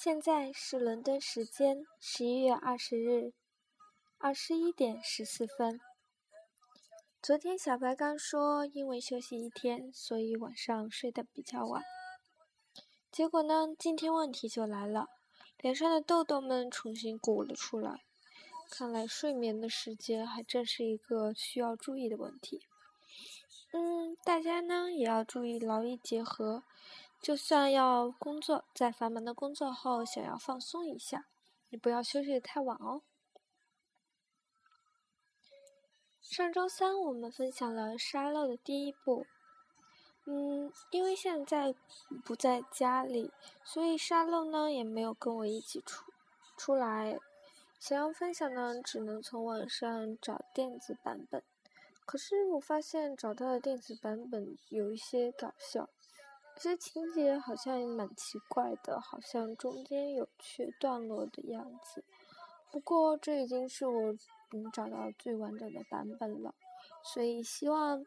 现在是伦敦时间十一月二十日二十一点十四分。昨天小白刚说，因为休息一天，所以晚上睡得比较晚。结果呢，今天问题就来了，脸上的痘痘们重新鼓了出来。看来睡眠的时间还真是一个需要注意的问题。嗯，大家呢也要注意劳逸结合。就算要工作，在繁忙的工作后想要放松一下，也不要休息的太晚哦。上周三我们分享了沙漏的第一步。嗯，因为现在不在家里，所以沙漏呢也没有跟我一起出出来。想要分享呢，只能从网上找电子版本。可是我发现找到的电子版本有一些搞笑。这情节好像也蛮奇怪的，好像中间有缺段落的样子。不过这已经是我能找到最完整的版本了，所以希望，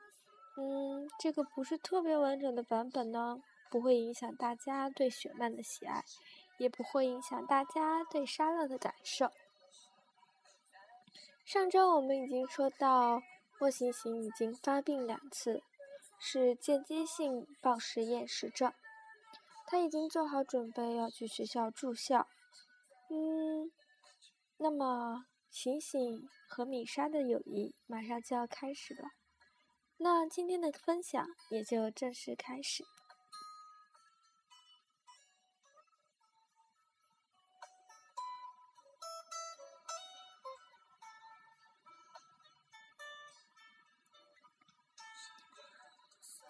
嗯，这个不是特别完整的版本呢，不会影响大家对雪漫的喜爱，也不会影响大家对沙乐的感受。上周我们已经说到，莫行行已经发病两次。是间接性暴食厌食症，他已经做好准备要去学校住校。嗯，那么醒醒和米莎的友谊马上就要开始了，那今天的分享也就正式开始。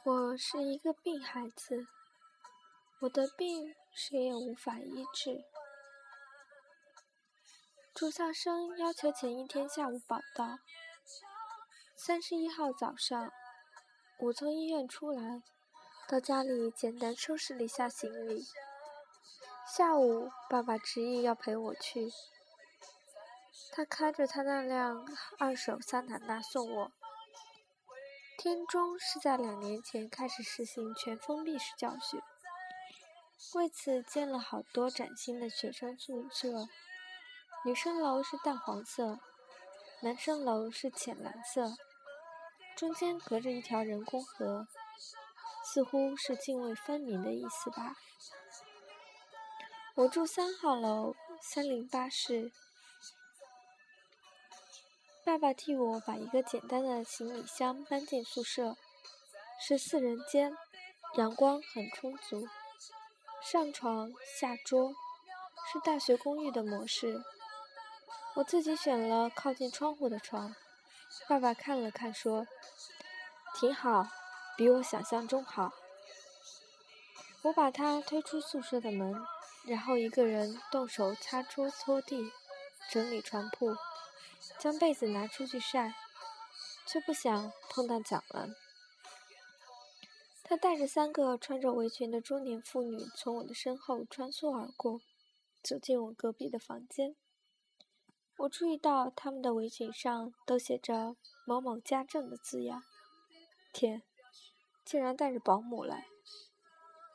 我是一个病孩子，我的病谁也无法医治。住校生要求前一天下午报到。三十一号早上，我从医院出来，到家里简单收拾了一下行李。下午，爸爸执意要陪我去，他开着他那辆二手桑塔纳送我。天中是在两年前开始实行全封闭式教学，为此建了好多崭新的学生宿舍。女生楼是淡黄色，男生楼是浅蓝色，中间隔着一条人工河，似乎是泾渭分明的意思吧。我住三号楼三零八室。爸爸替我把一个简单的行李箱搬进宿舍，是四人间，阳光很充足，上床下桌，是大学公寓的模式。我自己选了靠近窗户的床，爸爸看了看说：“挺好，比我想象中好。”我把他推出宿舍的门，然后一个人动手擦桌拖地，整理床铺。将被子拿出去晒，却不想碰到蒋兰。他带着三个穿着围裙的中年妇女从我的身后穿梭而过，走进我隔壁的房间。我注意到他们的围裙上都写着“某某家政”的字样。天，竟然带着保姆来！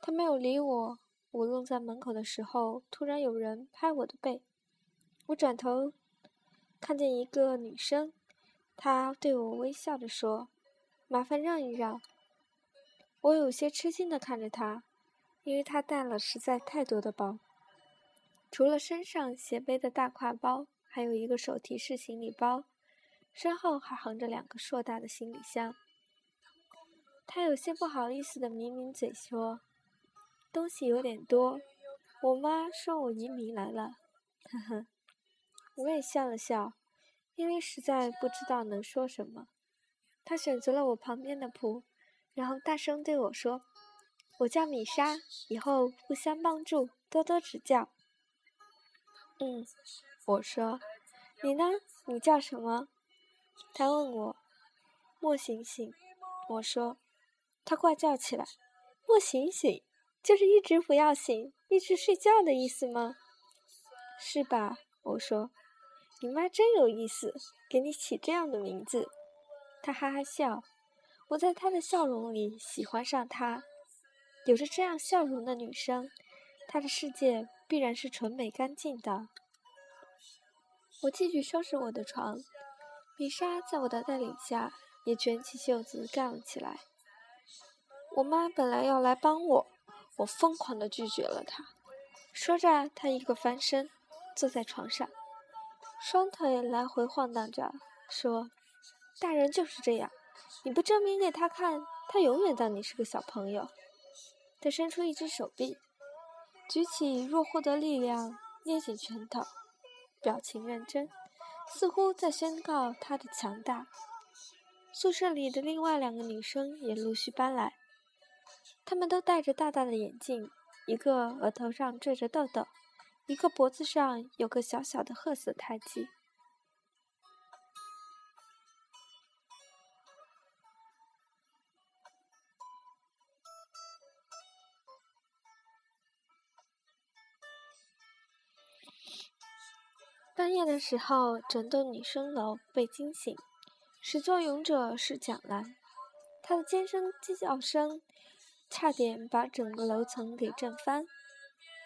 他没有理我。我愣在门口的时候，突然有人拍我的背。我转头。看见一个女生，她对我微笑着说：“麻烦让一让。”我有些吃惊的看着她，因为她带了实在太多的包，除了身上斜背的大挎包，还有一个手提式行李包，身后还横着两个硕大的行李箱。她有些不好意思的抿抿嘴说：“东西有点多，我妈说我移民来了。”呵呵。我也笑了笑，因为实在不知道能说什么。他选择了我旁边的铺，然后大声对我说：“我叫米莎，以后互相帮助，多多指教。”嗯，我说：“你呢？你叫什么？”他问我：“莫醒醒。”我说：“他怪叫起来，莫醒醒，就是一直不要醒，一直睡觉的意思吗？”是吧？我说。你妈真有意思，给你起这样的名字。他哈哈笑，我在他的笑容里喜欢上他。有着这样笑容的女生，他的世界必然是纯美干净的。我继续收拾我的床，米莎在我的带领下也卷起袖子干了起来。我妈本来要来帮我，我疯狂地拒绝了她。说着，她一个翻身，坐在床上，双腿来回晃荡着，说：“大人就是这样，你不证明给他看，他永远当你是个小朋友。”他伸出一只手臂，举起若获得力量，捏紧拳头。表情认真，似乎在宣告他的强大。宿舍里的另外两个女生也陆续搬来，她们都戴着大大的眼镜，一个额头上缀着痘痘，一个脖子上有个小小的褐色胎记。半夜的时候，整栋女生楼被惊醒。始作俑者是蒋兰，她的尖声鸡叫声差点把整个楼层给震翻。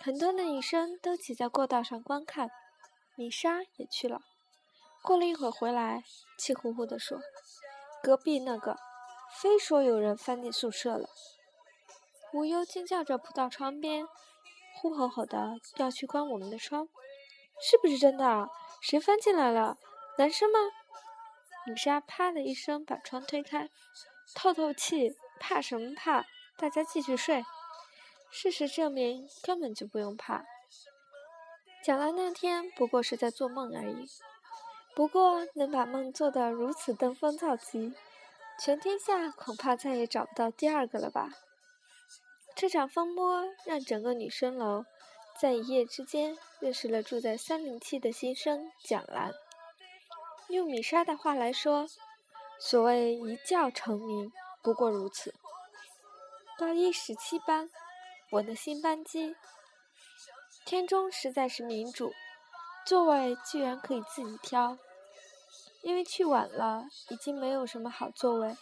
很多的女生都挤在过道上观看，米莎也去了。过了一会儿回来，气呼呼地说：“隔壁那个，非说有人翻进宿舍了。”无忧尖叫着扑到窗边，呼吼吼的要去关我们的窗。是不是真的？谁翻进来了？男生吗？米莎啪的一声把窗推开，透透气，怕什么怕？大家继续睡。事实证明，根本就不用怕。蒋兰那天不过是在做梦而已。不过能把梦做得如此登峰造极，全天下恐怕再也找不到第二个了吧？这场风波让整个女生楼。在一夜之间，认识了住在三零七的新生蒋兰。用米莎的话来说，所谓一觉成名，不过如此。高一十七班，我的新班级。天中实在是民主，座位居然可以自己挑。因为去晚了，已经没有什么好座位，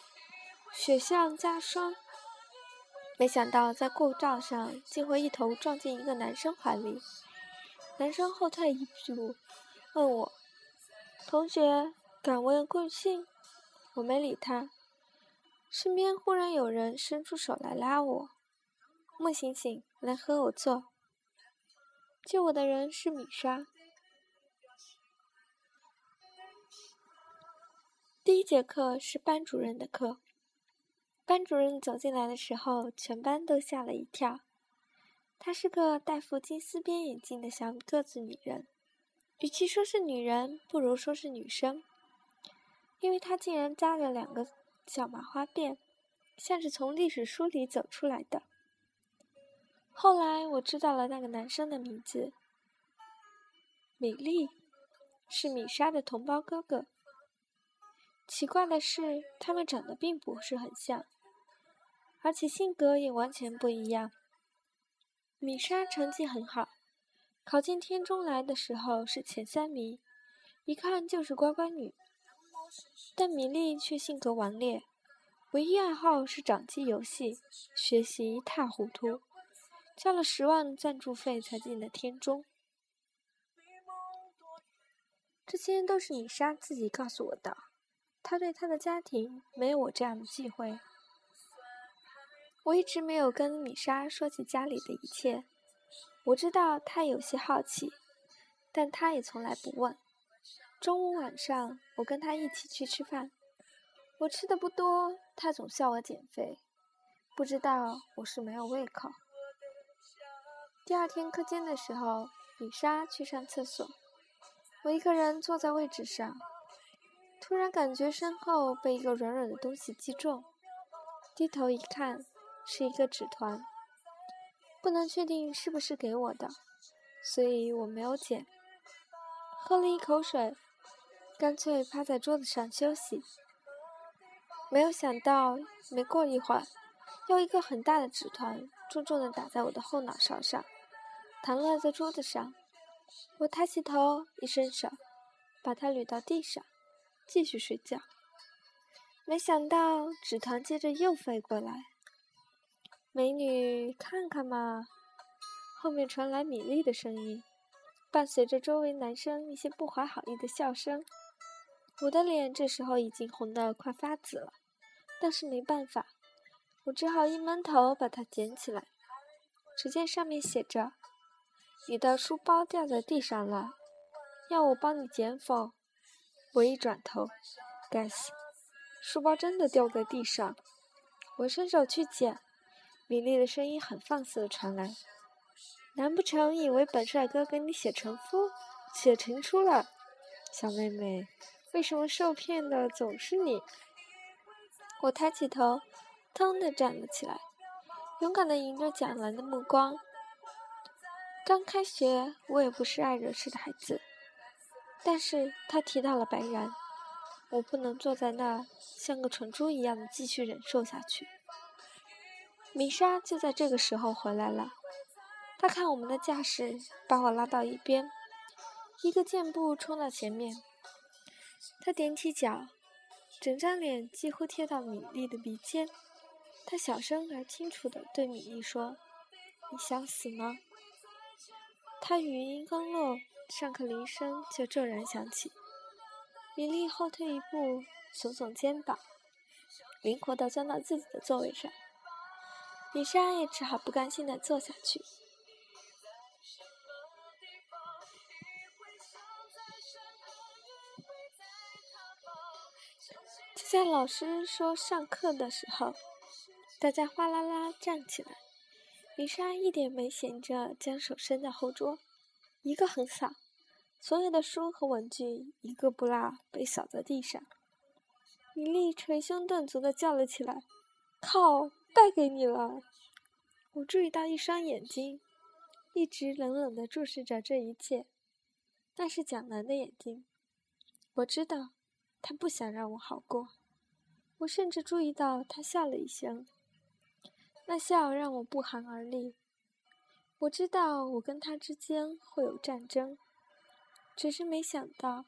雪上加霜。没想到在过道上竟会一头撞进一个男生怀里，男生后退一步，问我：“同学，敢问贵姓？”我没理他。身边忽然有人伸出手来拉我：“莫醒醒，来和我坐。”救我的人是米莎。第一节课是班主任的课。班主任走进来的时候，全班都吓了一跳。她是个戴副金丝边眼镜的小个子女人，与其说是女人，不如说是女生，因为她竟然扎了两个小麻花辫，像是从历史书里走出来的。后来我知道了那个男生的名字，米粒，是米莎的同胞哥哥。奇怪的是，他们长得并不是很像。而且性格也完全不一样。米莎成绩很好，考进天中来的时候是前三名，一看就是乖乖女。但米粒却性格顽劣，唯一爱好是掌机游戏，学习一塌糊涂，交了十万赞助费才进的天中。这些都是米莎自己告诉我的，她对她的家庭没有我这样的忌讳。我一直没有跟米莎说起家里的一切，我知道她有些好奇，但她也从来不问。中午晚上，我跟她一起去吃饭，我吃的不多，她总笑我减肥，不知道我是没有胃口。第二天课间的时候，米莎去上厕所，我一个人坐在位置上，突然感觉身后被一个软软的东西击中，低头一看。是一个纸团，不能确定是不是给我的，所以我没有捡。喝了一口水，干脆趴在桌子上休息。没有想到，没过一会儿，又一个很大的纸团重重的打在我的后脑勺上，弹落在桌子上。我抬起头，一伸手，把它捋到地上，继续睡觉。没想到，纸团接着又飞过来。美女，看看嘛！后面传来米粒的声音，伴随着周围男生一些不怀好意的笑声。我的脸这时候已经红得快发紫了，但是没办法，我只好一闷头把它捡起来。只见上面写着：“你的书包掉在地上了，要我帮你捡否？”我一转头，该死，书包真的掉在地上。我伸手去捡，米粒的声音很放肆的传来。难不成以为本帅哥跟你写成夫、写情书了，小妹妹？为什么受骗的总是你？我抬起头，腾的站了起来，勇敢的迎着蒋兰的目光。刚开学，我也不是爱惹事的孩子，但是他提到了白然，我不能坐在那像个蠢猪一样的继续忍受下去。米莎就在这个时候回来了。他看我们的架势，把我拉到一边，一个箭步冲到前面。他踮起脚，整张脸几乎贴到米莉的鼻尖。他小声而清楚地对米莉说：“你想死吗？”他语音刚落，上课铃声就骤然响起。米莉后退一步，耸耸肩膀，灵活地钻到自己的座位上。米莎也只好不甘心地坐下去。就在老师说上课的时候，大家哗啦啦站起来。米莎一点没闲着，将手伸到后桌，一个横扫，所有的书和文具一个不落被扫在地上。米莉捶胸顿足的叫了起来：“靠，败给你了！”我注意到一双眼睛，一直冷冷的注视着这一切，那是蒋楠的眼睛。我知道，他不想让我好过。我甚至注意到他笑了一声，那笑让我不寒而栗。我知道我跟他之间会有战争，只是没想到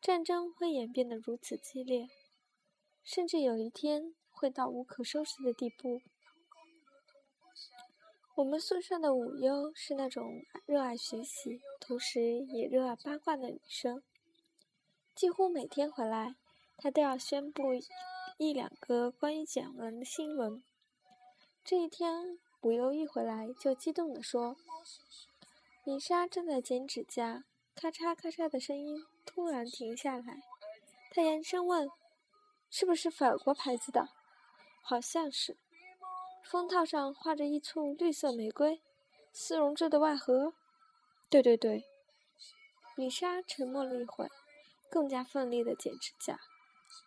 战争会演变得如此激烈，甚至有一天会到无可收拾的地步。我们宿舍的五优是那种热爱学习，同时也热爱八卦的女生，几乎每天回来，她都要宣布。一两个关于蒋文的新闻。这一天，武优一回来就激动地说：“米莎正在剪指甲，咔嚓咔嚓的声音突然停下来。他延伸问：‘是不是法国牌子的？’好像是。封套上画着一簇绿色玫瑰，丝绒质的外盒。对对对。”米莎沉默了一会，更加奋力地剪指甲，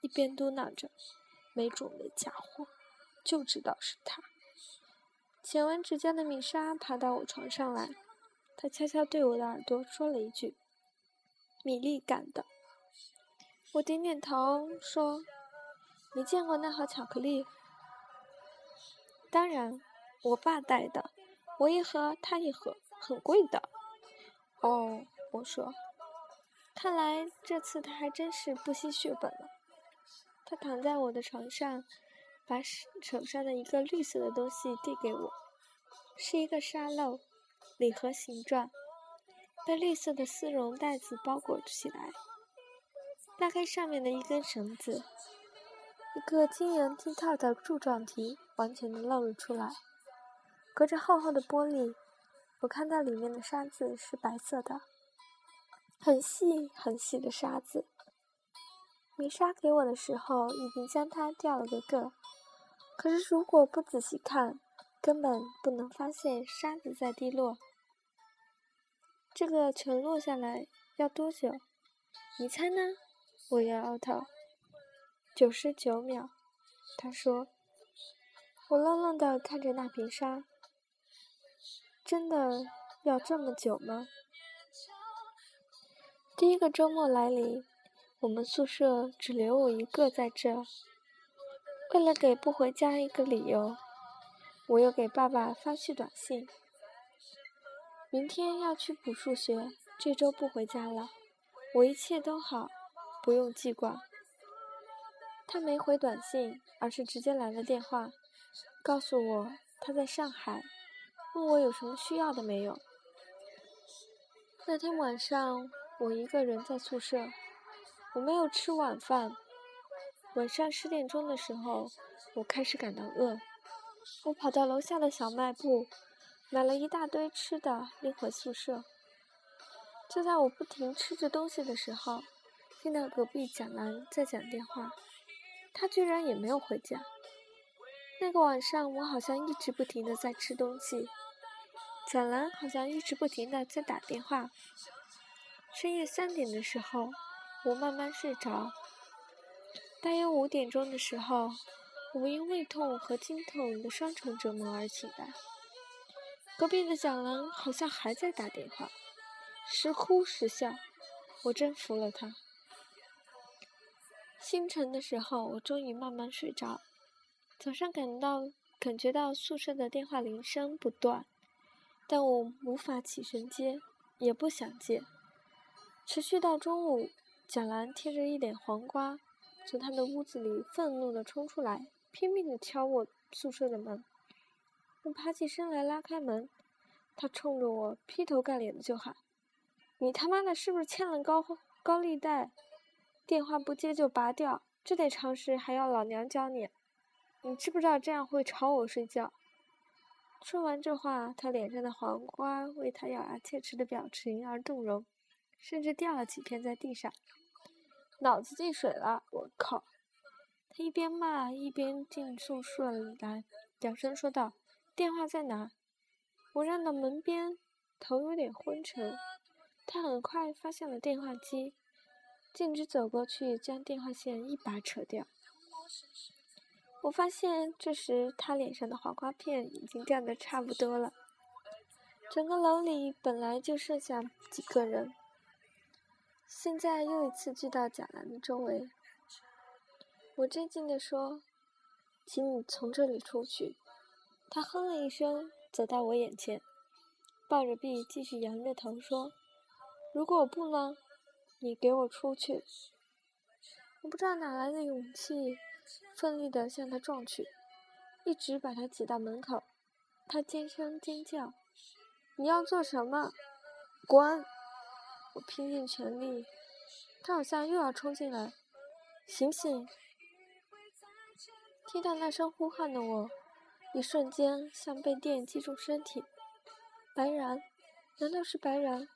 一边嘟囔着。没种的家伙，就知道是他。剪完指甲的米莎爬到我床上来，她悄悄对我的耳朵说了一句：“米粒干的。”我点点头说：“你见过那盒巧克力？”“当然，我爸带的，我一盒，他一盒，很贵的。”“哦。”我说，“看来这次他还真是不惜血本了。”他躺在我的床上，把手上的一个绿色的东西递给我，是一个沙漏，礼盒形状，被绿色的丝绒袋子包裹起来。拉开上面的一根绳子，一个晶莹剔透的柱状体完全的露了出来。隔着厚厚的玻璃，我看到里面的沙子是白色的，很细很细的沙子。米莎给我的时候，已经将它掉了个个。可是如果不仔细看，根本不能发现沙子在滴落。这个全落下来要多久？你猜呢？我摇摇头。九十九秒。他说。我愣愣的看着那瓶沙。真的要这么久吗？第一个周末来临。我们宿舍只留我一个在这。为了给不回家一个理由，我又给爸爸发去短信：明天要去补数学，这周不回家了。我一切都好，不用记挂。他没回短信，而是直接来了电话，告诉我他在上海，问我有什么需要的没有。那天晚上，我一个人在宿舍，我没有吃晚饭。晚上十点钟的时候，我开始感到饿，我跑到楼下的小卖部，买了一大堆吃的，拎回宿舍。就在我不停吃着东西的时候，听到隔壁蒋兰在讲电话，她居然也没有回家。那个晚上，我好像一直不停的在吃东西。蒋兰好像一直不停的在打电话。深夜三点的时候，我慢慢睡着。大约五点钟的时候，我因胃痛和经痛的双重折磨而醒来。隔壁的蒋兰好像还在打电话，时哭时笑，我真服了他。清晨的时候，我终于慢慢睡着。早上感到感觉到宿舍的电话铃声不断。但我无法起身接，也不想接。持续到中午，蒋兰贴着一脸黄瓜，从他的屋子里愤怒地冲出来，拼命地敲我宿舍的门。我爬起身来拉开门，他冲着我劈头盖脸的就喊：“你他妈的是不是欠了高高利贷？电话不接就拔掉，这点常识还要老娘教你？你知不知道这样会吵我睡觉？”说完这话，他脸上的黄瓜为他咬牙切齿的表情而动容，甚至掉了几片在地上。脑子进水了，我靠！他一边骂一边进宿舍里来，小声说道：“电话在哪？”我站到门边，头有点昏沉。他很快发现了电话机，径直走过去，将电话线一把扯掉。我发现，这时他脸上的黄瓜片已经掉的差不多了。整个楼里本来就剩下几个人，现在又一次聚到贾兰的周围。我震惊地说：“请你从这里出去。”他哼了一声，走到我眼前，抱着臂继续扬着头说：“如果我不呢？你给我出去！”我不知道哪来的勇气。奋力地向他撞去，一直把他挤到门口。他尖声尖叫：“你要做什么？滚！”我拼尽全力，他好像又要冲进来。醒醒！听到那声呼喊的我，一瞬间像被电击中身体。白然？难道是白然？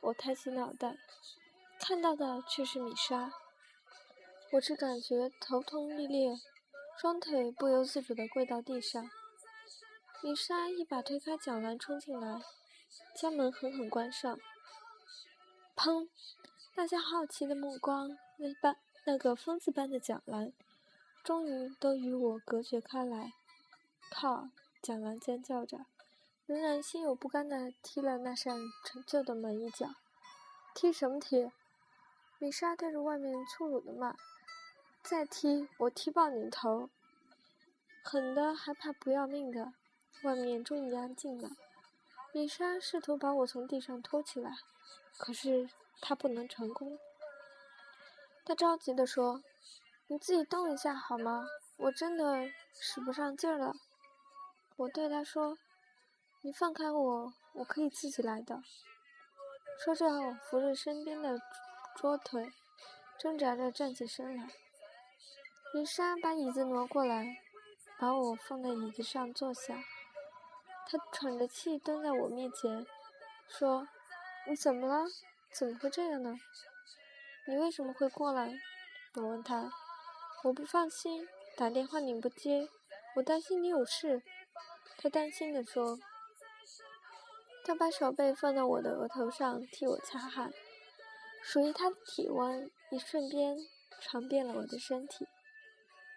我抬起脑袋，看到的却是米莎。我只感觉头痛欲裂，双腿不由自主地跪到地上。米莎一把推开蒋兰，冲进来，将门狠狠关上。砰！大家好奇的目光，那般那个疯子般的蒋兰，终于都与我隔绝开来。靠！蒋兰尖叫着，仍然心有不甘地踢了那扇陈旧的门一脚。踢什么踢？米莎对着外面粗鲁地骂。再踢我踢爆你头！狠的还怕不要命的。外面终于安静了。米莎试图把我从地上拖起来，可是她不能成功。她着急地说：“你自己动一下好吗？我真的使不上劲儿了。”我对他说：“你放开我，我可以自己来的。”说着，我扶着身边的桌腿，挣扎着站起身来。林莎把椅子挪过来，把我放在椅子上坐下。他喘着气蹲在我面前，说：“你怎么了？怎么会这样呢？你为什么会过来？”我问他：“我不放心，打电话你不接，我担心你有事。”她担心地说。她把手背放到我的额头上替我擦汗，属于她的体温一瞬间传遍了我的身体。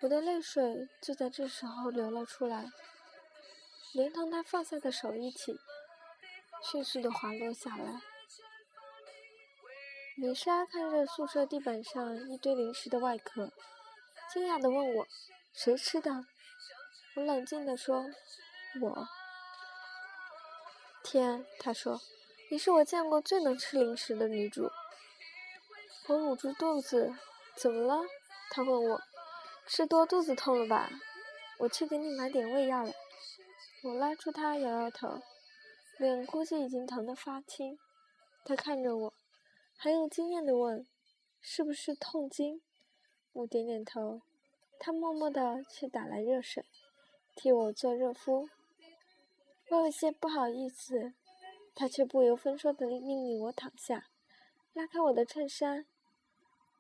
我的泪水就在这时候流了出来，连同他放下的手一起，迅速的滑落下来。米莎看着宿舍地板上一堆零食的外壳，惊讶的问我：“谁吃的？”我冷静的说：“我。”天，他说：“你是我见过最能吃零食的女主。”我捂住肚子，怎么了？他问我。吃多肚子痛了吧？我去给你买点胃药来。我拉住他，摇摇头，脸估计已经疼得发青。他看着我，很有经验的问：“是不是痛经？”我点点头。他默默地去打来热水，替我做热敷。我有些不好意思，他却不由分说地命令我躺下，拉开我的衬衫。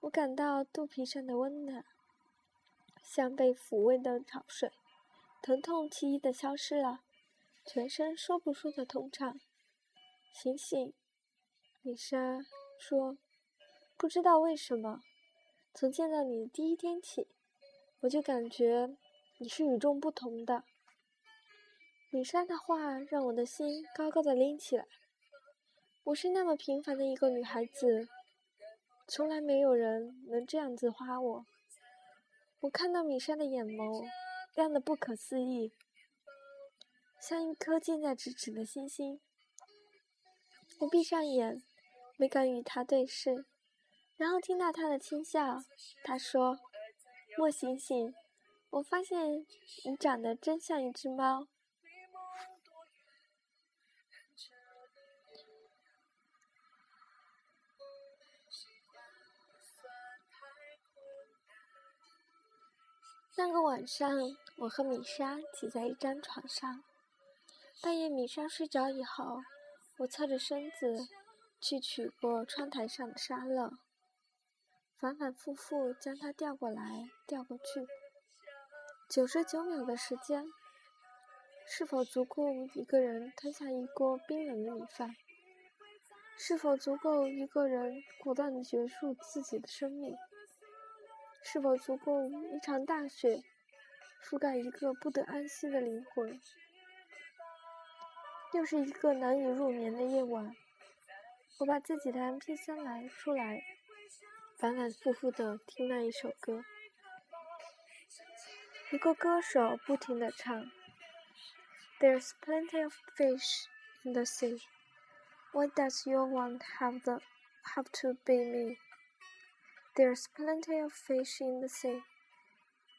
我感到肚皮上的温暖，像被抚慰的潮水，疼痛轻易地消失了，全身说不出的通畅。醒醒，丽莎说：“不知道为什么，从见到你的第一天起。”我就感觉你是与众不同的。米莎的话让我的心高高的拎起来。我是那么平凡的一个女孩子，从来没有人能这样子夸我。我看到米莎的眼眸亮得不可思议，像一颗近在咫尺的星星。我闭上眼，没敢与她对视，然后听到他的轻笑。他说。莫醒醒！我发现你长得真像一只猫。那个晚上，我和米莎挤在一张床上。半夜，米莎睡着以后，我侧着身子去取过窗台上的沙漏。反反复复将它调过来调过去，九十九秒的时间，是否足够一个人吞下一锅冰冷的米饭？是否足够一个人果断的结束自己的生命？是否足够一场大雪覆盖一个不得安息的灵魂？又是一个难以入眠的夜晚，我把自己的 MP3 拿出来。反反复复的听那一首歌，一个歌手不停的唱：“There's plenty of fish in the sea. Why does your one have the have to be me? There's plenty of fish in the sea.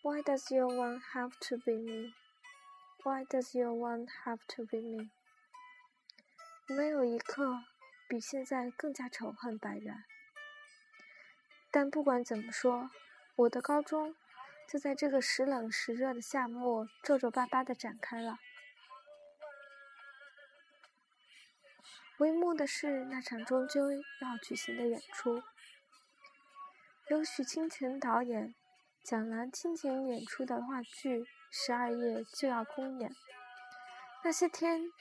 Why does your one have to be me? Why does your one have to be me?” 没有一刻比现在更加仇恨白然。但不管怎么说，我的高中就在这个时冷时热的夏末皱皱巴巴的展开了。帷幕的是那场终究要举行的演出，由许清泉导演、蒋兰倾情演出的话剧《十二夜》就要公演。那些天，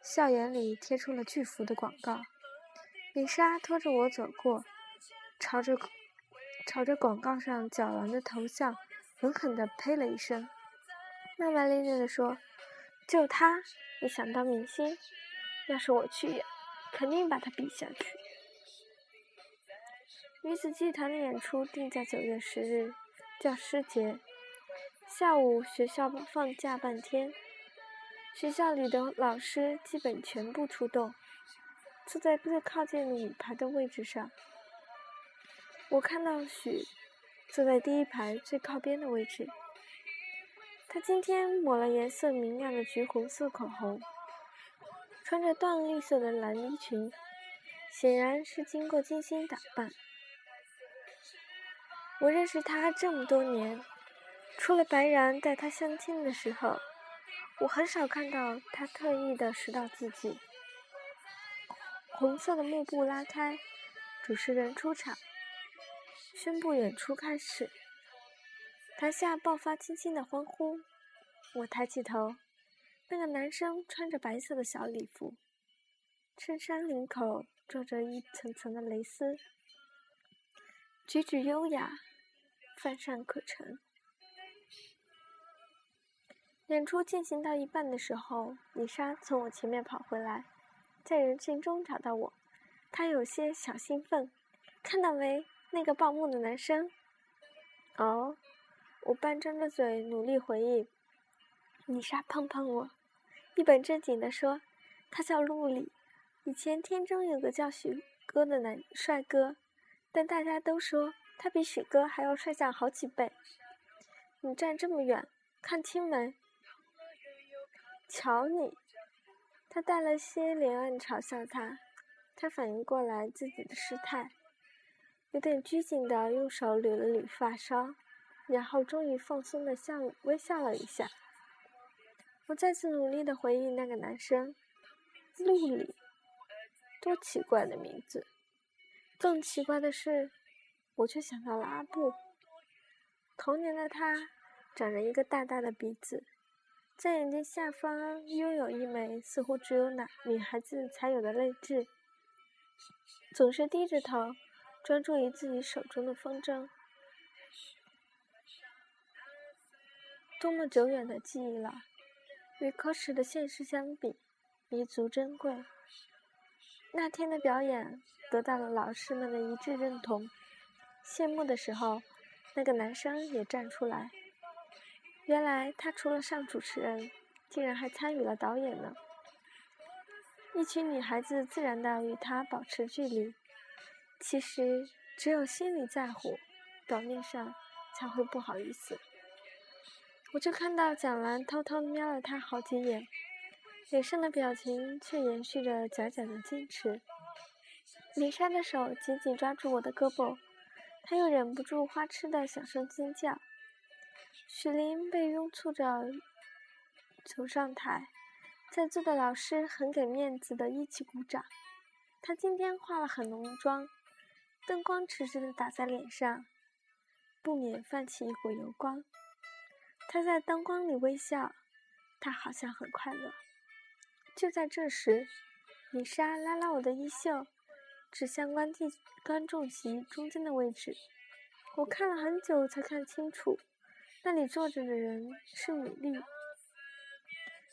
校园里贴出了巨幅的广告，米莎拖着我走过，朝着。朝着广告上角狼的头像狠狠地呸了一声，骂骂咧咧地说：“就他，也想当明星，要是我去演，肯定把他比下去。”女子剧团的演出定在九月十日，教师节下午，学校放假半天，学校里的老师基本全部出动，坐在最靠近舞台的位置上。我看到许坐在第一排最靠边的位置。她今天抹了颜色明亮的橘红色口红，穿着淡绿色的蓝衣裙，显然是经过精心打扮。我认识她这么多年，除了白然带她相亲的时候，我很少看到她特意的拾到自己。红色的幕布拉开，主持人出场。宣布演出开始，台下爆发轻轻的欢呼。我抬起头，那个男生穿着白色的小礼服，衬衫领口罩着一层层的蕾丝，举止优雅，乏善可陈。演出进行到一半的时候，李莎从我前面跑回来，在人群中找到我，她有些小兴奋，看到没？那个报幕的男生，哦，我半张着嘴努力回应。米莎碰碰我，一本正经地说：“他叫陆里，以前天中有个叫许哥的男帅哥，但大家都说他比许哥还要帅上好几倍。你站这么远，看清没？”瞧你！”他带了些怜爱嘲笑他。他反应过来自己的失态，有点拘谨的用手捋了捋发梢，然后终于放松的笑微笑了一下。我再次努力的回忆那个男生，陆里，多奇怪的名字。更奇怪的是，我却想到了阿布。童年的他，长着一个大大的鼻子，在眼睛下方拥有一枚似乎只有男女孩子才有的泪痣，总是低着头，专注于自己手中的风筝。多么久远的记忆了，与可耻的现实相比，弥足珍贵。那天的表演。得到了老师们的一致认同。谢幕的时候，那个男生也站出来。原来他除了上主持人，竟然还参与了导演呢。一群女孩子自然的与他保持距离。其实，只有心里在乎，表面上才会不好意思。我就看到蒋兰偷偷瞄了他好几眼，脸上的表情却延续着假假的矜持。米莎的手紧紧抓住我的胳膊，她又忍不住花痴的小声尖叫。许林被拥簇着走上台，在座的老师很给面子的一起鼓掌。他今天化了很浓的妆，灯光直直的打在脸上，不免泛起一股油光。他在灯光里微笑，他好像很快乐。就在这时，米莎拉拉我的衣袖。指向观地观众席中间的位置，我看了很久才看清楚，那里坐着的人是米粒。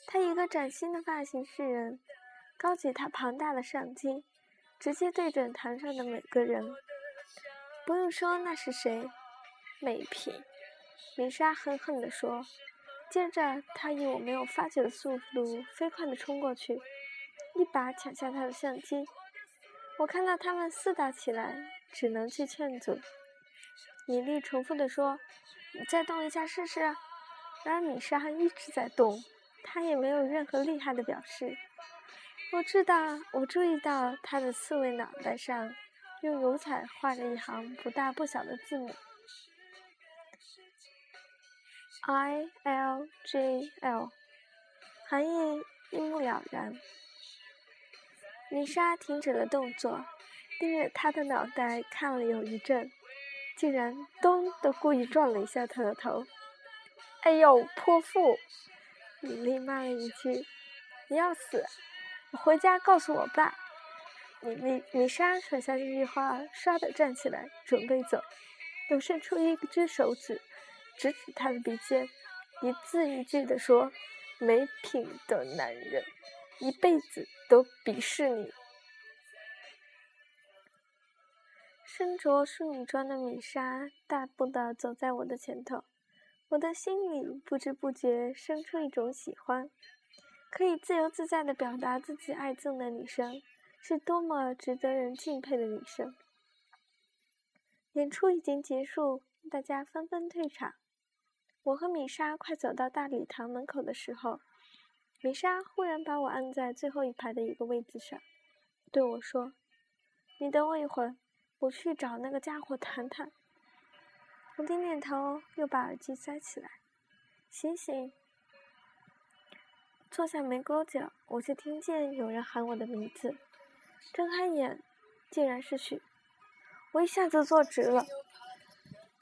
她一个崭新的发型示人，高举她庞大的相机，直接对准台上的每个人。不用说那是谁，美品。米莎狠狠地说，接着她以我没有发觉的速度飞快地冲过去，一把抢下他的相机。我看到他们厮打起来，只能去劝阻。米莉重复地说：“你再动一下试试。”然而米莎一直在动，她也没有任何厉害的表示。我知道，我注意到他的刺猬脑袋上用油彩画着一行不大不小的字母：“I L J L”，含义一目了然。米莎停止了动作，盯着他的脑袋看了有一阵，竟然“咚”的故意撞了一下他的头。“哎呦，泼妇！”米莉骂了一句，“你要死！我回家告诉我爸。”米米米莎甩下这句话，唰的站起来准备走，又伸出一只手指，指指他的鼻尖，一字一句的说：“没品的男人。”一辈子都鄙视你。身着淑女装的米莎大步的走在我的前头，我的心里不知不觉生出一种喜欢。可以自由自在的表达自己爱憎的女生，是多么值得人敬佩的女生。演出已经结束，大家纷纷退场。我和米莎快走到大礼堂门口的时候。米莎忽然把我按在最后一排的一个位子上，对我说：“你等我一会儿，我去找那个家伙谈谈。”我点点头，又把耳机塞起来。醒醒！坐下没多久，我就听见有人喊我的名字。睁开眼，竟然是许。我一下子坐直了。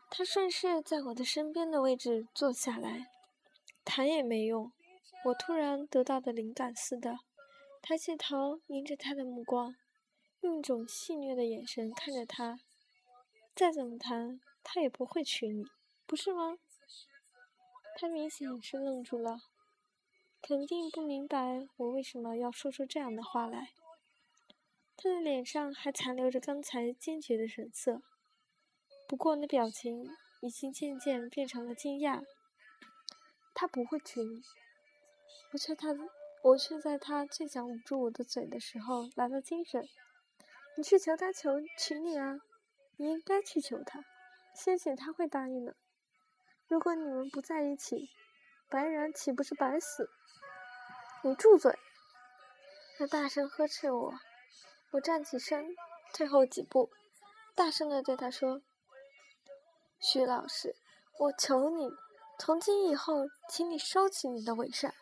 他顺势在我的身边的位置坐下来，谈也没用。我突然得到的灵感似的，抬起头，迎着他的目光，用一种戏谑的眼神看着他。再怎么谈，他也不会娶你，不是吗？他明显是愣住了，肯定不明白我为什么要说出这样的话来。他的脸上还残留着刚才坚决的神色，不过那表情已经渐渐变成了惊讶。他不会娶你。我却他，我却在他最想捂住我的嘴的时候来了精神。你去求他求娶你啊！你应该去求他，相信他会答应的。如果你们不在一起，白然岂不是白死？你住嘴！”他大声呵斥我。我站起身，退后几步，大声的对他说：“徐老师，我求你，从今以后，请你收起你的伪善。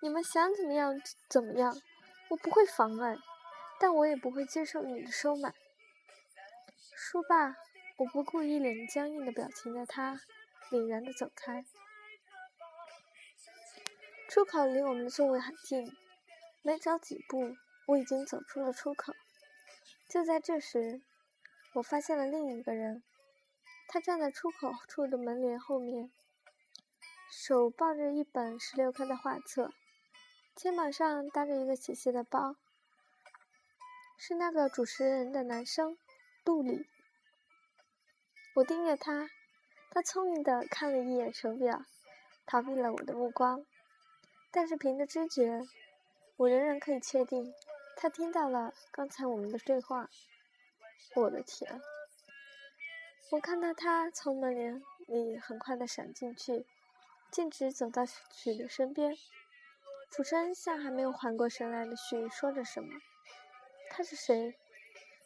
你们想怎么样怎么样，我不会妨碍，但我也不会接受你的收买。”说罢，我不顾一脸僵硬的表情的他，凛然的走开。出口离我们的座位很近，没走几步。我已经走出了出口，就在这时，我发现了另一个人。他站在出口处的门帘后面，手抱着一本十六刊的画册，肩膀上搭着一个斜斜的包。是那个主持人的男生，杜里。我盯着他，他聪明的看了一眼手表，逃避了我的目光。但是凭着知觉，我仍然可以确定。他听到了刚才我们的对话。我的天！我看到他从门帘里很快的闪进去，径直走到许的身边，俯身向还没有缓过神来的许说着什么。他是谁？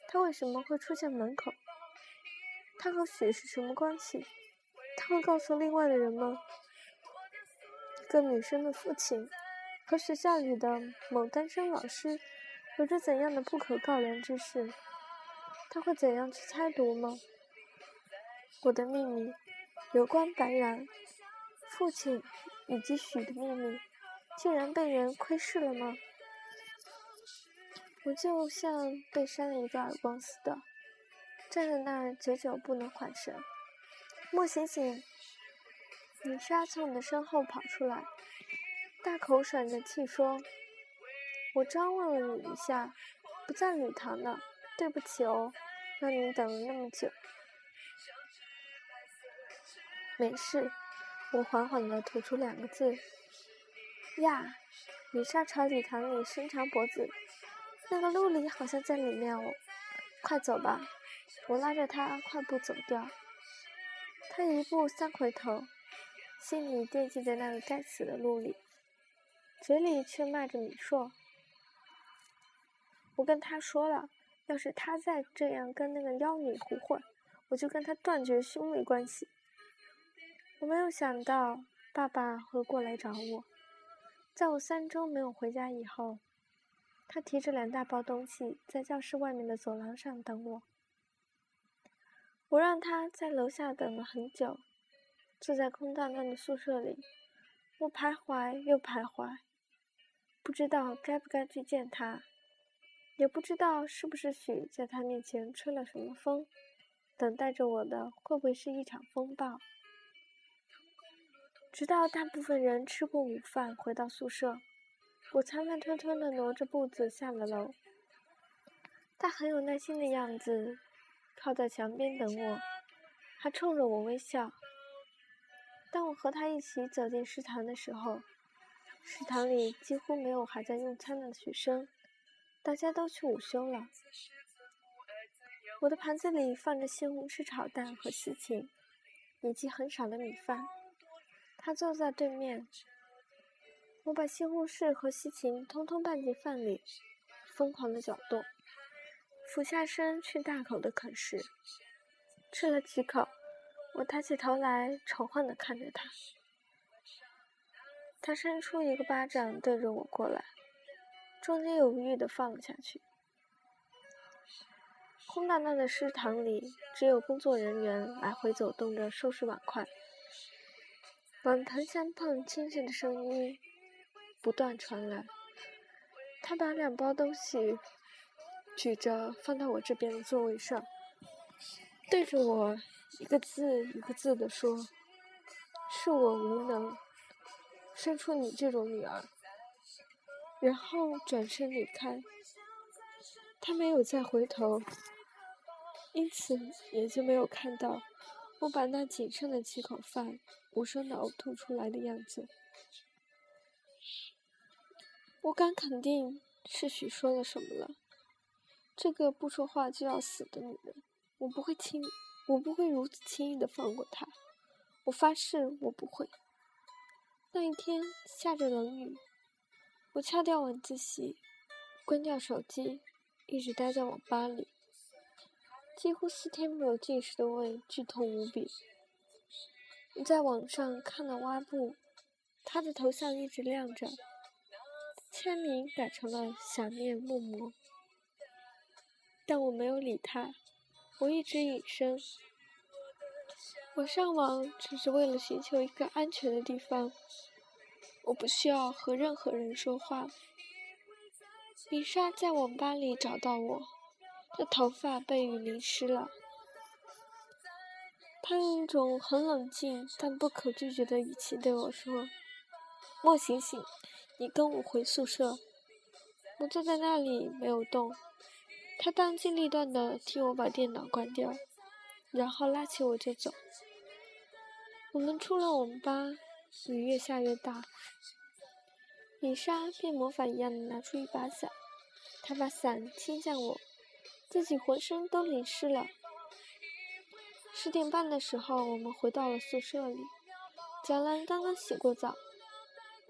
他为什么会出现门口？他和许是什么关系？他会告诉另外的人吗？个女生的父亲和学校里的某单身老师。有着怎样的不可告人之事？他会怎样去猜度吗？我的秘密，有关白然、父亲以及许的秘密，竟然被人窥视了吗？我就像被扇了一个耳光似的，站在那儿久久不能缓神。莫醒醒！米莎从我的身后跑出来，大口喘着气说。我张望了你一下，不在礼堂呢，对不起哦，让你等了那么久。没事，我缓缓地吐出两个字。呀，米莎朝礼堂里伸长脖子，那个陆离好像在里面哦。快走吧，我拉着他快步走掉。他一步三回头，心里惦记着那个该死的陆离，嘴里却骂着米硕。我跟他说了，要是他再这样跟那个妖女胡混，我就跟他断绝兄妹关系。我没有想到爸爸会过来找我，在我三周没有回家以后，他提着两大包东西在教室外面的走廊上等我。我让他在楼下等了很久，坐在空荡荡的宿舍里，我徘徊又徘徊，不知道该不该去见他。也不知道是不是许在他面前吹了什么风，等待着我的会不会是一场风暴？直到大部分人吃过午饭回到宿舍，我才慢吞吞地挪着步子下了楼。他很有耐心的样子，靠在墙边等我，还冲着我微笑。当我和他一起走进食堂的时候，食堂里几乎没有还在用餐的学生。大家都去午休了，我的盘子里放着西红柿炒蛋和西芹，以及很少的米饭。他坐在对面，我把西红柿和西芹通通拌进饭里，疯狂的搅动，俯下身去大口的啃食。吃了几口，我抬起头来，仇恨的看着他。他伸出一个巴掌对着我过来。中间犹豫的放了下去。空荡荡的食堂里，只有工作人员来回走动着收拾碗筷。碗盆相碰清脆的声音不断传来。他把两包东西举着放到我这边的座位上，对着我一个字一个字的说：“是我无能，生出你这种女儿。”然后转身离开，他没有再回头，因此也就没有看到我把那仅剩的几口饭无声的呕吐出来的样子。我敢肯定是许说了什么了。这个不说话就要死的女人，我不会轻，我不会如此轻易的放过他。我发誓，我不会。那一天下着冷雨。我翘掉晚自习，关掉手机，一直待在网吧里，几乎四天没有进食的胃剧痛无比。我在网上看了挖布，他的头像一直亮着，签名改成了想念木木，但我没有理他，我一直隐身。我上网只是为了寻求一个安全的地方，我不需要和任何人说话。米莎在网吧里找到我，的头发被雨淋湿了。他用一种很冷静但不可拒绝的语气对我说：“莫醒醒，你跟我回宿舍。”我坐在那里没有动。他当机立断地替我把电脑关掉，然后拉起我就走。我们出了网吧，雨越下越大。米莎变魔法一样的拿出一把伞，她把伞倾向我，自己浑身都淋湿了。十点半的时候，我们回到了宿舍里。蒋兰刚刚洗过澡，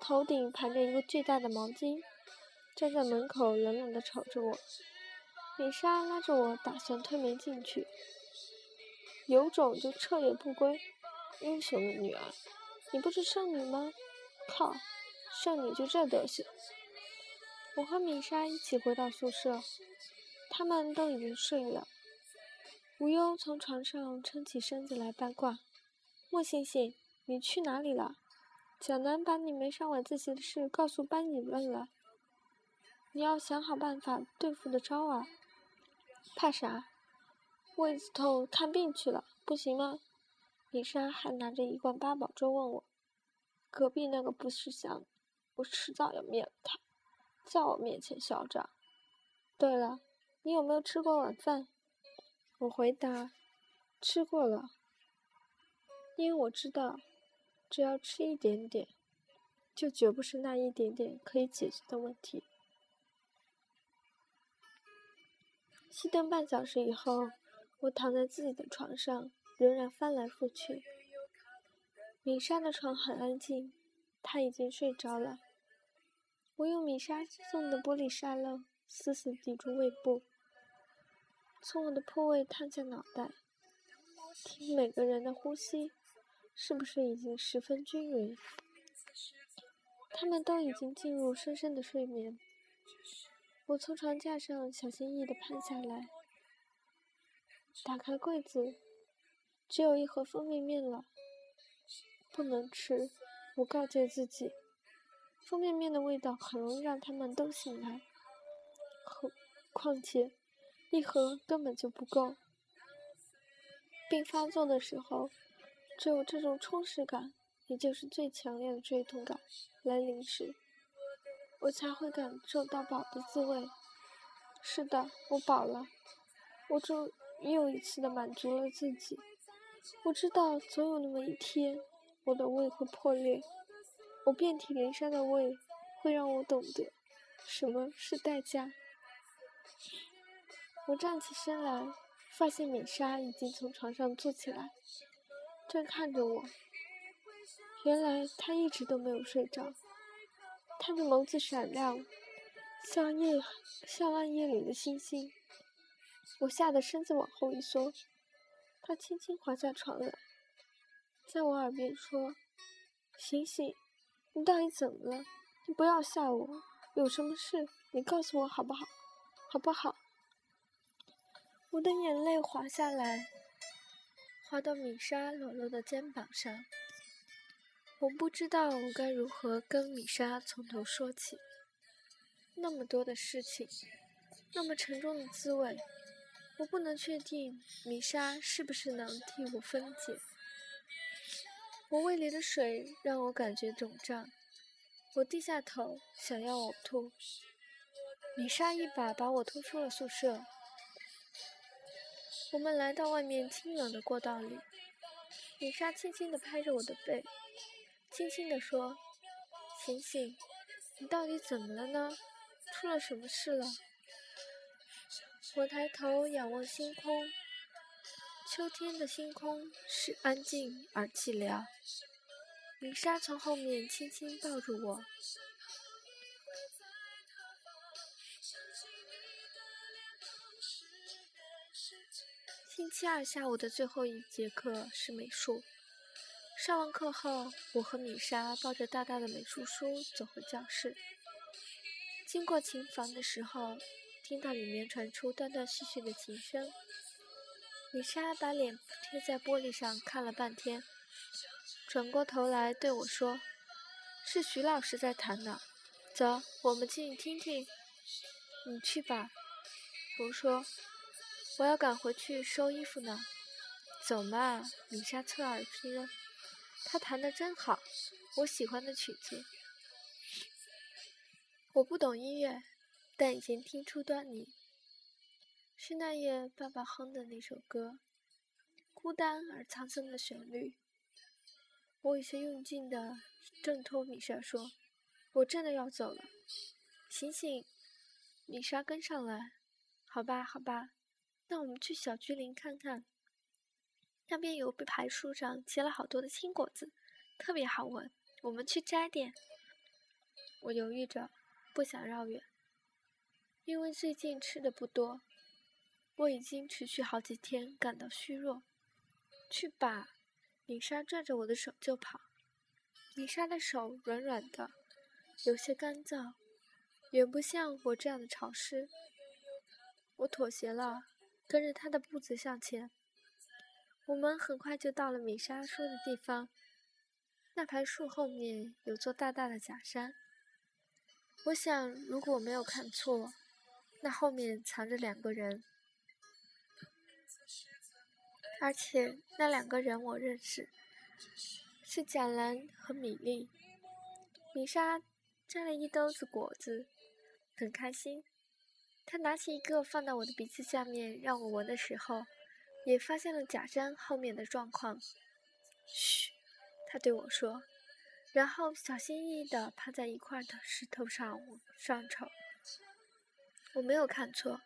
头顶盘着一个巨大的毛巾，站在门口冷冷地瞅着我。米莎拉着我，打算推门进去。有种就彻夜不归，英雄的女儿，你不是圣女吗？靠，圣女就这德行。我和米莎一起回到宿舍，他们都已经睡了。无忧从床上撑起身子来八卦：“莫星星，你去哪里了？蒋楠把你没上晚自习的事告诉班主任了。你要想好办法对付的招啊！怕啥？胃子痛看病去了，不行吗？”米莎还拿着一罐八宝粥问我：“隔壁那个不识相，我迟早要灭了他，在我面前嚣张。对了，你有没有吃过晚饭？”我回答：“吃过了，因为我知道，只要吃一点点，就绝不是那一点点可以解决的问题。”熄灯半小时以后，我躺在自己的床上，仍然翻来覆去。米莎的床很安静，她已经睡着了。我用米莎送的玻璃沙漏死死抵住胃部。从我的破位探下脑袋，听每个人的呼吸，是不是已经十分均匀？他们都已经进入深深的睡眠。我从床架上小心翼翼地攀下来，打开柜子，只有一盒方便面了。不能吃，我告诫自己，方便面的味道很容易让他们都醒来。况况且。一盒根本就不够。病发作的时候，只有这种充实感，也就是最强烈的坠痛感来临时，我才会感受到饱的滋味。是的，我饱了，我终于又一次的满足了自己。我知道总有那么一天，我的胃会破裂，我遍体鳞伤的胃会让我懂得什么是代价。我站起身来，发现米莎已经从床上坐起来，正看着我。原来她一直都没有睡着，他的眸子闪亮，像夜像暗夜里的星星。我吓得身子往后一缩，他轻轻滑下床来，在我耳边说：“醒醒，你到底怎么了？你不要吓我，有什么事你告诉我好不好？好不好？”我的眼泪滑下来，滑到米莎裸露的肩膀上。我不知道我该如何跟米莎从头说起。那么多的事情，那么沉重的滋味，我不能确定米莎是不是能替我分解。我胃里的水让我感觉肿胀，我低下头想要呕吐。米莎一把把我拖出了宿舍。我们来到外面清冷的过道里，米莎轻轻地拍着我的背，轻轻地说：“醒醒，你到底怎么了呢？出了什么事了？”我抬头仰望星空，秋天的星空是安静而寂寥。米莎从后面轻轻抱住我。星期二下午的最后一节课是美术。上完课后，我和米莎抱着大大的美术书走回教室。经过琴房的时候，听到里面传出断断续续的琴声。米莎把脸贴在玻璃上看了半天，转过头来对我说：“是徐老师在弹呢。”走，我们进去听听。你去吧。我说：“我要赶回去收衣服呢。”走嘛，米莎侧耳听。弹得真好，我喜欢的曲子。我不懂音乐，但已经听出端倪。是那夜爸爸哼的那首歌，孤单而沧桑的旋律。我有些用劲地挣脱米莎，说：“我真的要走了，醒醒！”米莎跟上来。好吧，好吧，那我们去小橘林看看。那边有一排树上结了好多的青果子，特别好闻。我们去摘点。我犹豫着，不想绕远，因为最近吃的不多。我已经持续好几天感到虚弱。去吧，米莎拽着我的手就跑。米莎的手软软的，有些干燥，远不像我这样的潮湿。我妥协了，跟着她的步子向前。我们很快就到了米莎说的地方，那排树后面有座大大的假山。我想，如果我没有看错，那后面藏着两个人。而且那两个人我认识，是蒋兰和米粒。米莎摘了一兜子果子，很开心。她拿起一个放到我的鼻子下面让我闻的时候，也发现了假山后面的状况。嘘，他对我说，然后小心翼翼地趴在一块的石头上往上瞅。我没有看错，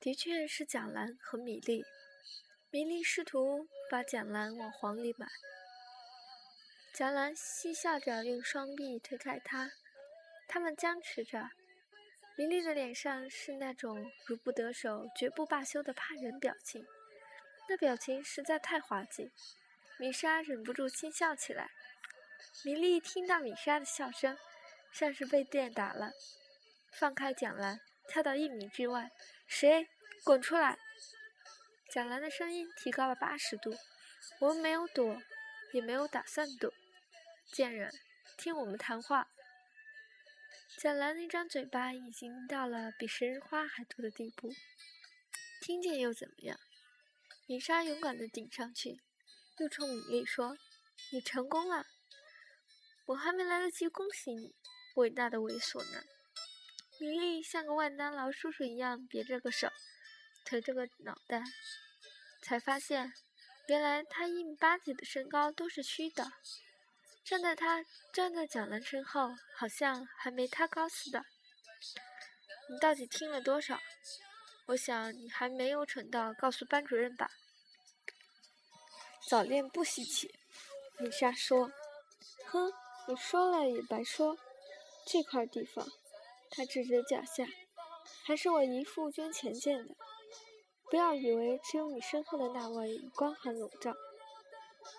的确是蒋兰和米粒。米粒试图把蒋兰往黄里埋，蒋兰嬉笑着用双臂推开他，他们僵持着。米莉的脸上是那种如不得手绝不罢休的怕人表情，那表情实在太滑稽。米莎忍不住轻笑起来。米莉听到米莎的笑声，像是被电打了，放开蒋兰，跳到一米之外。谁？滚出来！蒋兰的声音提高了八十度，我们没有躲，也没有打算躲。贱人，听我们谈话。蒋兰那张嘴巴已经到了比食人花还毒的地步，听见又怎么样？米莎勇敢地顶上去，又冲米莉说：“你成功了，我还没来得及恭喜你，伟大的猥琐男！”米莉像个万丹劳叔叔一样别着个手。抬着个脑袋，才发现，原来他一米八几的身高都是虚的。站在他站在蒋兰身后，好像还没他高似的。你到底听了多少？我想你还没有蠢到告诉班主任吧。早恋不稀奇，米莎说。哼，你说了也白说。这块地方，他指着脚下，还是我姨父捐钱建的。不要以为只有你身后的那位光环笼罩，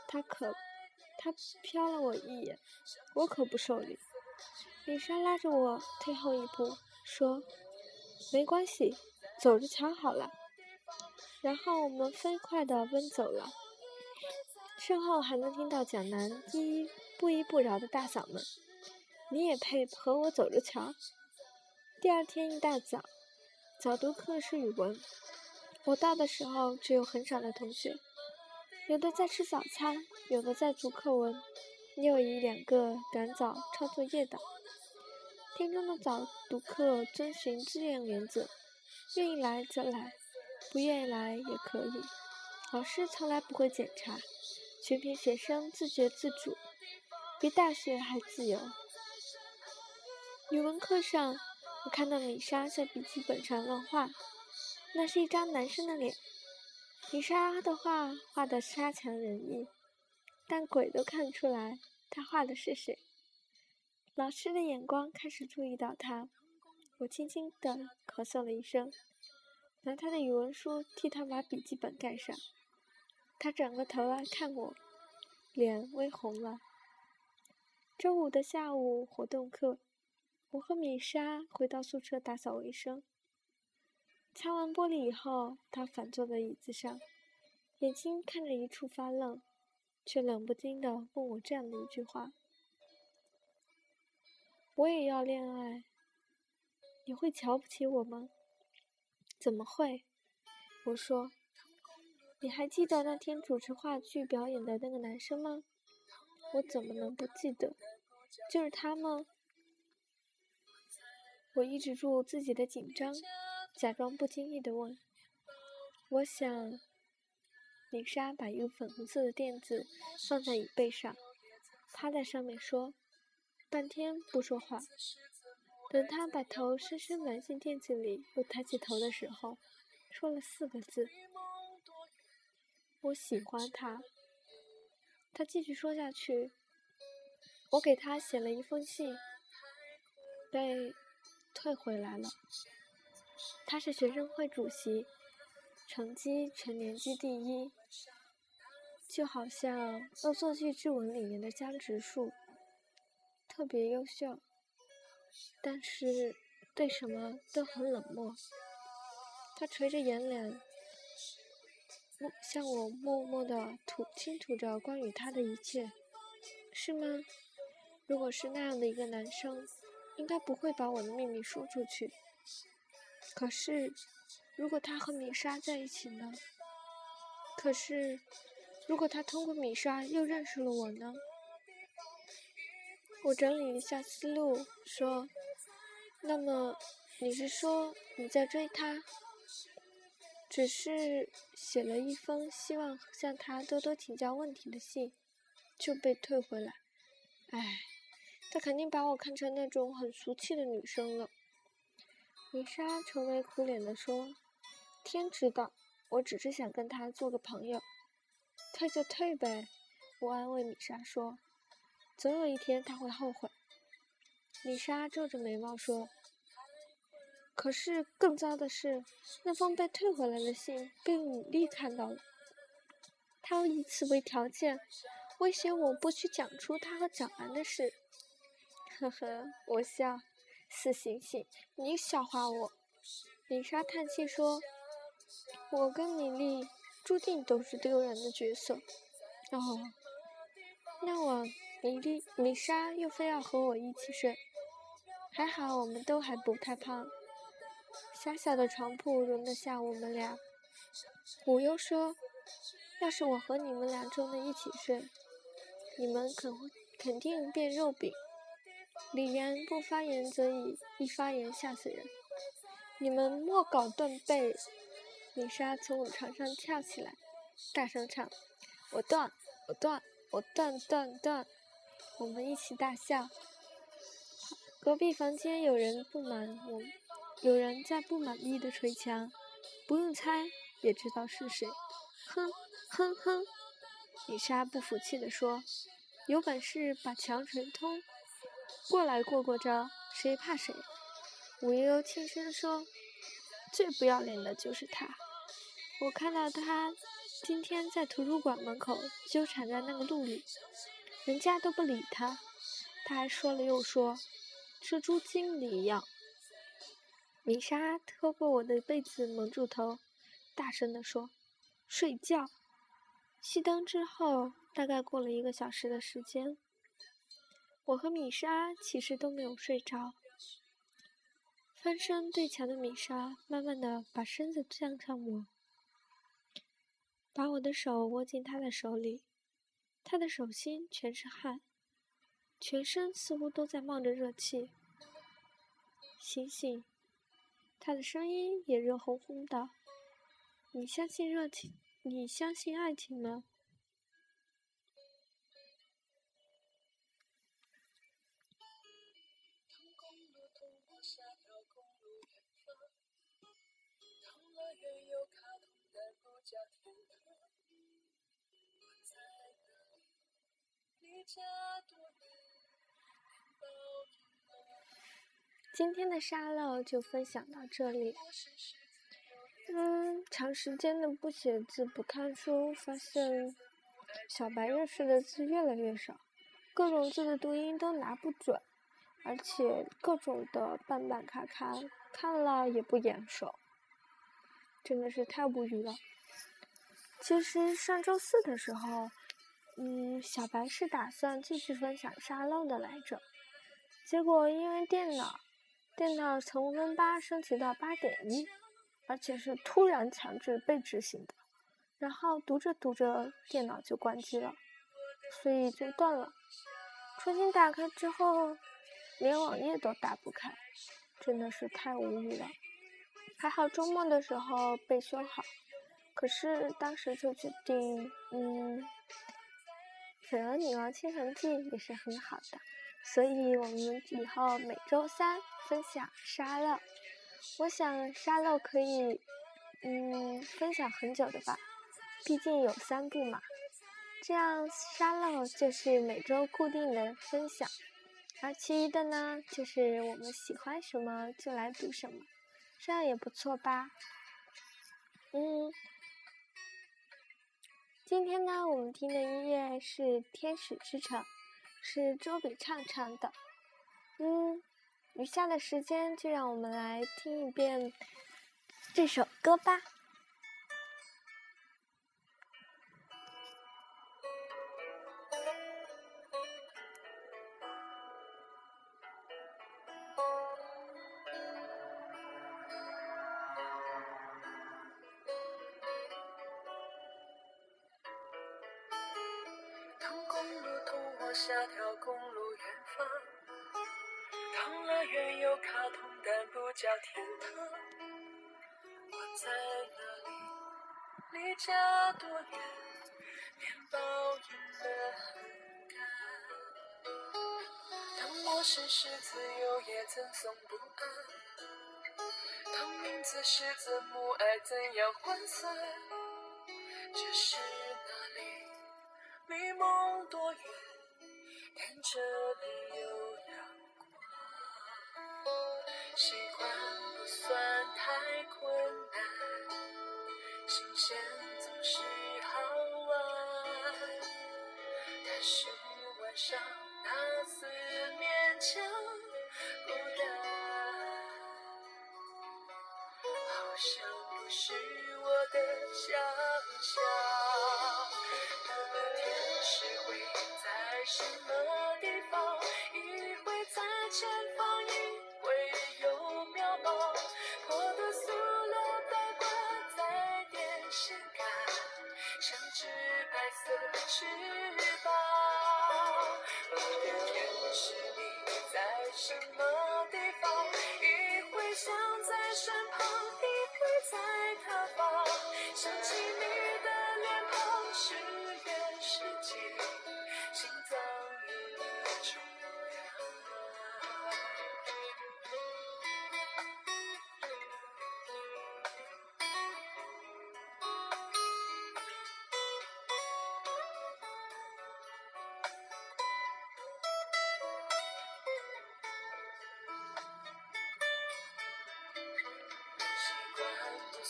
他可，他瞟了我一眼，我可不受理。米莎拉着我退后一步，说：“没关系，走着瞧好了。”然后我们飞快地奔走了，身后还能听到蒋楠依依不依不饶的大嗓门：“你也配和我走着瞧？”第二天一大早，早读课是语文。我到的时候，只有很少的同学，有的在吃早餐，有的在读课文，也有一两个赶早抄作业的。天中的早读课遵循自愿原则，愿意来则来，不愿意来也可以。老师从来不会检查，全凭学生自觉自主，比大学还自由。语文课上，我看到米莎在笔记本上乱画。那是一张男生的脸，米莎的画画的差强人意，但鬼都看出来他画的是谁。老师的眼光开始注意到他，我轻轻地咳嗽了一声，拿他的语文书替他把笔记本盖上。他转过头来看我，脸微红了。周五的下午，活动课，我和米莎回到宿舍打扫卫生。擦完玻璃以后，他反坐在椅子上，眼睛看着一处发愣，却冷不丁的问我这样的一句话：“我也要恋爱，你会瞧不起我吗？”“怎么会？”我说。“你还记得那天主持话剧表演的那个男生吗？”“我怎么能不记得？就是他吗？”我抑制住自己的紧张。假装不经意的问：“我想。”米莎把一个粉红色的垫子放在椅背上，趴在上面说：“半天不说话。”等他把头深深埋进垫子里，又抬起头的时候，说了四个字：“我喜欢他。”他继续说下去：“我给他写了一封信，被退回来了。”他是学生会主席，成绩全年级第一，就好像《恶作剧之吻》里面的江直树，特别优秀，但是对什么都很冷漠。他垂着眼脸，默向我默默的吐倾吐着关于他的一切，是吗？如果是那样的一个男生，应该不会把我的秘密说出去。可是，如果他和米莎在一起呢？可是，如果他通过米莎又认识了我呢？我整理一下思路，说：“那么，你是说你在追他？只是写了一封希望向他多多请教问题的信，就被退回来？唉，他肯定把我看成那种很俗气的女生了。”米莎愁眉苦脸地说：“天知道，我只是想跟他做个朋友，退就退呗。”我安慰米莎说：“总有一天他会后悔。”米莎皱着眉毛说：“可是更糟的是，那封被退回来的信被武力看到了，他以此为条件，威胁我不许讲出他和蒋兰的事。”呵呵，我笑。死醒醒！你笑话我？米莎叹气说：“我跟米莉注定都是丢人的角色。”哦，那晚米莉、米莎又非要和我一起睡。还好我们都还不太胖，狭小的床铺容得下我们俩。我又说：“要是我和你们俩中的一起睡，你们肯肯定变肉饼。”李岩不发言则已，一发言吓死人！你们莫搞断背！米莎从我床上跳起来，大声唱：“我断，我断，我断断断！”我们一起大笑。隔壁房间有人不满我，有人在不满意的捶墙，不用猜也知道是谁。哼哼哼！米莎不服气地说：“有本事把墙捶通！”过来过过招，谁怕谁？武悠悠轻声说：“最不要脸的就是他。我看到他今天在图书馆门口纠缠在那个路里，人家都不理他，他还说了又说，蜘蛛精一样。”米莎拖过我的被子，蒙住头，大声地说：“睡觉。”熄灯之后，大概过了一个小时的时间。我和米莎其实都没有睡着。翻身对墙的米莎，慢慢的把身子向上我，把我的手握进她的手里，他的手心全是汗，全身似乎都在冒着热气。醒醒，他的声音也热烘烘的。你相信热情？你相信爱情吗？今天的沙漏就分享到这里。嗯，长时间的不写字、不看书，发现小白认识的字越来越少，各种字的读音都拿不准，而且各种的半半卡卡，看了也不眼熟，真的是太无语了。其实上周四的时候，嗯，小白是打算继续分享沙漏的来着，结果因为电脑，电脑从 Win 八升级到八点一，而且是突然强制被执行的，然后读着读着电脑就关机了，所以就断了。重新打开之后，连网页都打不开，真的是太无语了。还好周末的时候被修好。可是当时就决定，嗯，粉儿女王倾城记也是很好的，所以我们以后每周三分享沙漏。我想沙漏可以，嗯，分享很久的吧，毕竟有三部嘛。这样沙漏就是每周固定的分享，而其余的呢，就是我们喜欢什么就来读什么，这样也不错吧？嗯。今天呢，我们听的音乐是《天使之城》，是周笔畅唱的。嗯，余下的时间就让我们来听一遍这首歌吧。园有卡通，但不叫天堂。我在哪里？离家多远？连抱怨的很干。当陌生是自由，也赠送不安。当名字是字母，爱怎样换算？这是哪里？离梦多远？但这里有，习惯不算太困难，新鲜总是好玩。但是晚上那四面墙孤单，好像不是我的想象。天使会在什么？翅膀，我的天使，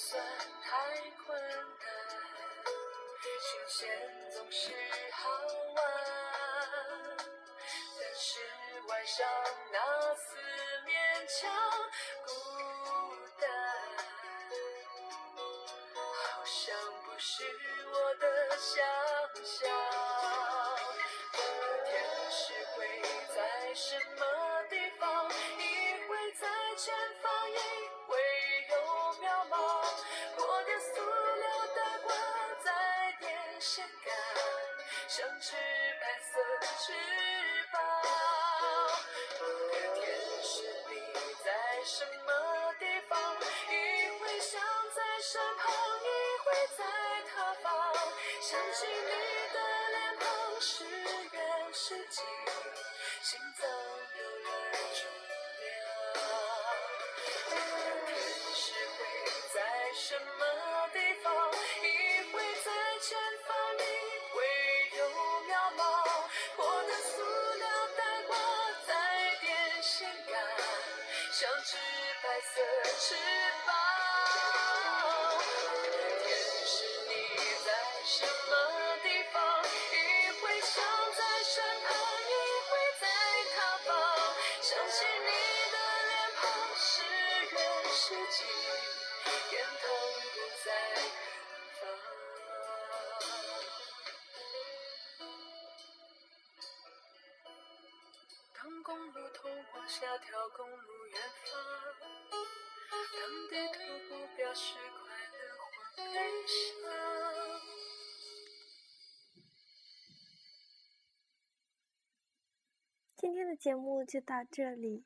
算太困难，新鲜总是好玩，但是晚上那四面墙孤单，好像不是我的想象。像只白色翅膀，天使你在什么地方？一会想在身旁，一会在他方，想起你的脸庞，是远是近，像只白色翅膀，天使你在什么地方？一会想在身旁，一会在他方。想起你的脸庞，是远是近，天堂不在远方。当公路通往下条公路。图表示快乐或悲伤。今天的节目就到这里。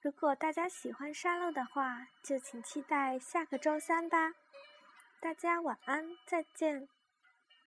如果大家喜欢沙漏的话，就请期待下个周三吧。大家晚安，再见。